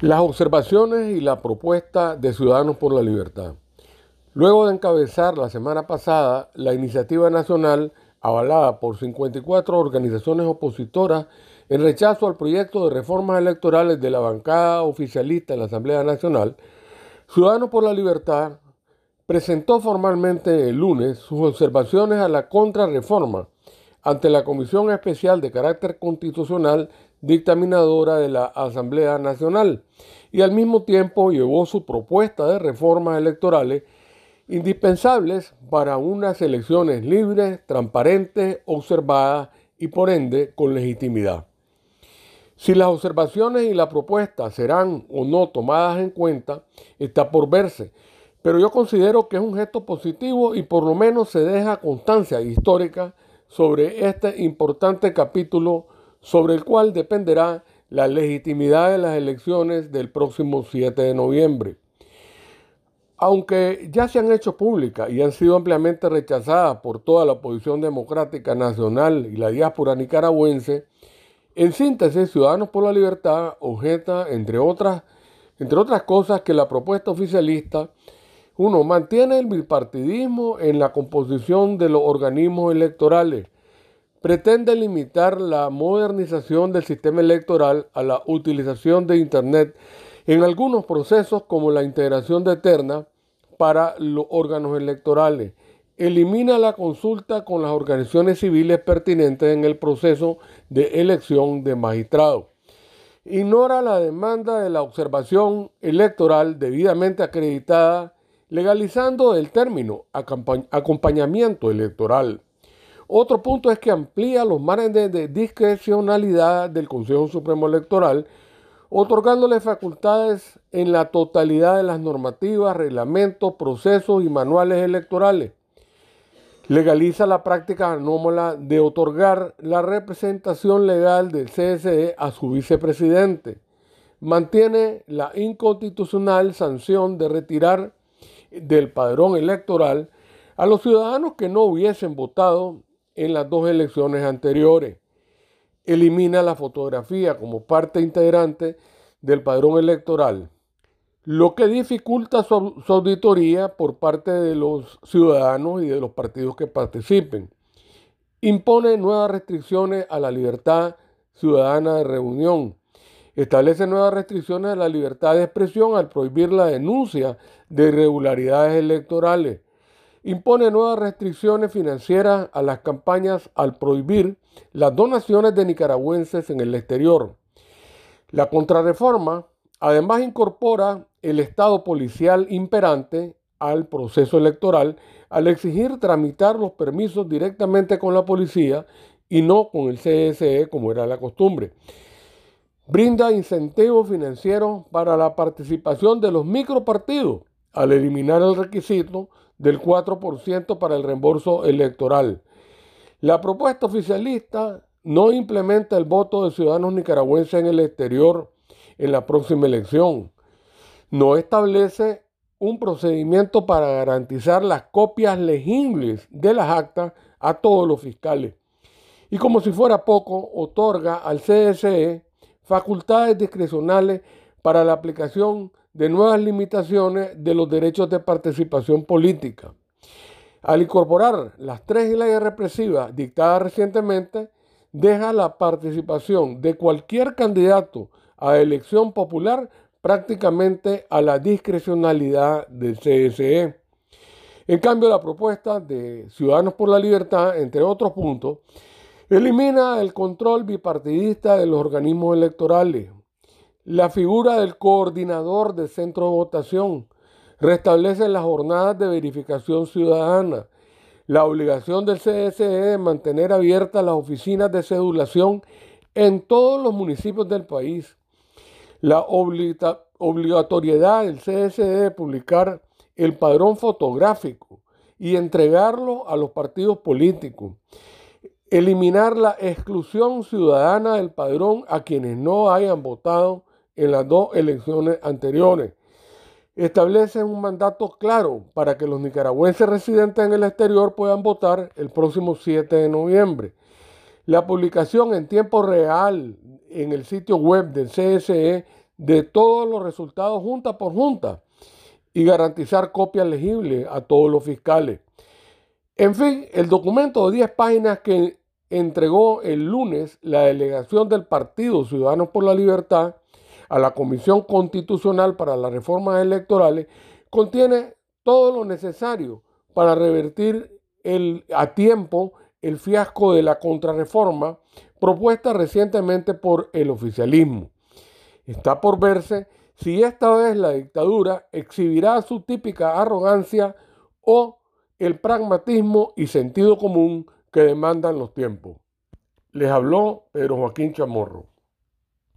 Las observaciones y la propuesta de Ciudadanos por la Libertad. Luego de encabezar la semana pasada la iniciativa nacional avalada por 54 organizaciones opositoras en rechazo al proyecto de reformas electorales de la bancada oficialista en la Asamblea Nacional, Ciudadanos por la Libertad presentó formalmente el lunes sus observaciones a la contrarreforma ante la Comisión Especial de Carácter Constitucional dictaminadora de la Asamblea Nacional y al mismo tiempo llevó su propuesta de reformas electorales indispensables para unas elecciones libres, transparentes, observadas y por ende con legitimidad. Si las observaciones y la propuesta serán o no tomadas en cuenta, está por verse, pero yo considero que es un gesto positivo y por lo menos se deja constancia histórica sobre este importante capítulo sobre el cual dependerá la legitimidad de las elecciones del próximo 7 de noviembre. Aunque ya se han hecho públicas y han sido ampliamente rechazadas por toda la oposición democrática nacional y la diáspora nicaragüense, en síntesis, Ciudadanos por la Libertad objeta, entre otras, entre otras cosas, que la propuesta oficialista, uno, mantiene el bipartidismo en la composición de los organismos electorales, pretende limitar la modernización del sistema electoral a la utilización de Internet en algunos procesos como la integración de Eterna para los órganos electorales. Elimina la consulta con las organizaciones civiles pertinentes en el proceso de elección de magistrados. Ignora la demanda de la observación electoral debidamente acreditada, legalizando el término acompañamiento electoral. Otro punto es que amplía los márgenes de discrecionalidad del Consejo Supremo Electoral, otorgándole facultades en la totalidad de las normativas, reglamentos, procesos y manuales electorales. Legaliza la práctica anómala de otorgar la representación legal del CSE a su vicepresidente. Mantiene la inconstitucional sanción de retirar del padrón electoral a los ciudadanos que no hubiesen votado en las dos elecciones anteriores. Elimina la fotografía como parte integrante del padrón electoral, lo que dificulta su, auditoría por parte de los ciudadanos y de los partidos que participen. Impone nuevas restricciones a la libertad ciudadana de reunión. Establece nuevas restricciones a la libertad de expresión al prohibir la denuncia de irregularidades electorales impone nuevas restricciones financieras a las campañas al prohibir las donaciones de nicaragüenses en el exterior. La contrarreforma además incorpora el Estado policial imperante al proceso electoral al exigir tramitar los permisos directamente con la policía y no con el CSE como era la costumbre. Brinda incentivos financieros para la participación de los micropartidos al eliminar el requisito del 4% para el reembolso electoral. La propuesta oficialista no implementa el voto de ciudadanos nicaragüenses en el exterior en la próxima elección. No establece un procedimiento para garantizar las copias legibles de las actas a todos los fiscales. Y como si fuera poco, otorga al CSE facultades discrecionales para la aplicación de nuevas limitaciones de los derechos de participación política. Al incorporar las tres leyes represivas dictadas recientemente, deja la participación de cualquier candidato a elección popular prácticamente a la discrecionalidad del CSE. En cambio, la propuesta de Ciudadanos por la Libertad, entre otros puntos, elimina el control bipartidista de los organismos electorales, la figura del coordinador del centro de votación restablece las jornadas de verificación ciudadana, la obligación del CSE de mantener abiertas las oficinas de cedulación en todos los municipios del país, la obligatoriedad del CSE de publicar el padrón fotográfico y entregarlo a los partidos políticos, eliminar la exclusión ciudadana del padrón a quienes no hayan votado en las dos elecciones anteriores. Establece un mandato claro para que los nicaragüenses residentes en el exterior puedan votar el próximo 7 de noviembre. La publicación en tiempo real en el sitio web del CSE de todos los resultados junta por junta y garantizar copias legibles a todos los fiscales. En fin, el documento de 10 páginas que entregó el lunes la delegación del Partido Ciudadanos por la Libertad a la Comisión Constitucional para las Reformas Electorales contiene todo lo necesario para revertir a tiempo el fiasco de la contrarreforma propuesta recientemente por el oficialismo. Está por verse si esta vez la dictadura exhibirá su típica arrogancia o el pragmatismo y sentido común que demandan los tiempos. Les habló Pedro Joaquín Chamorro.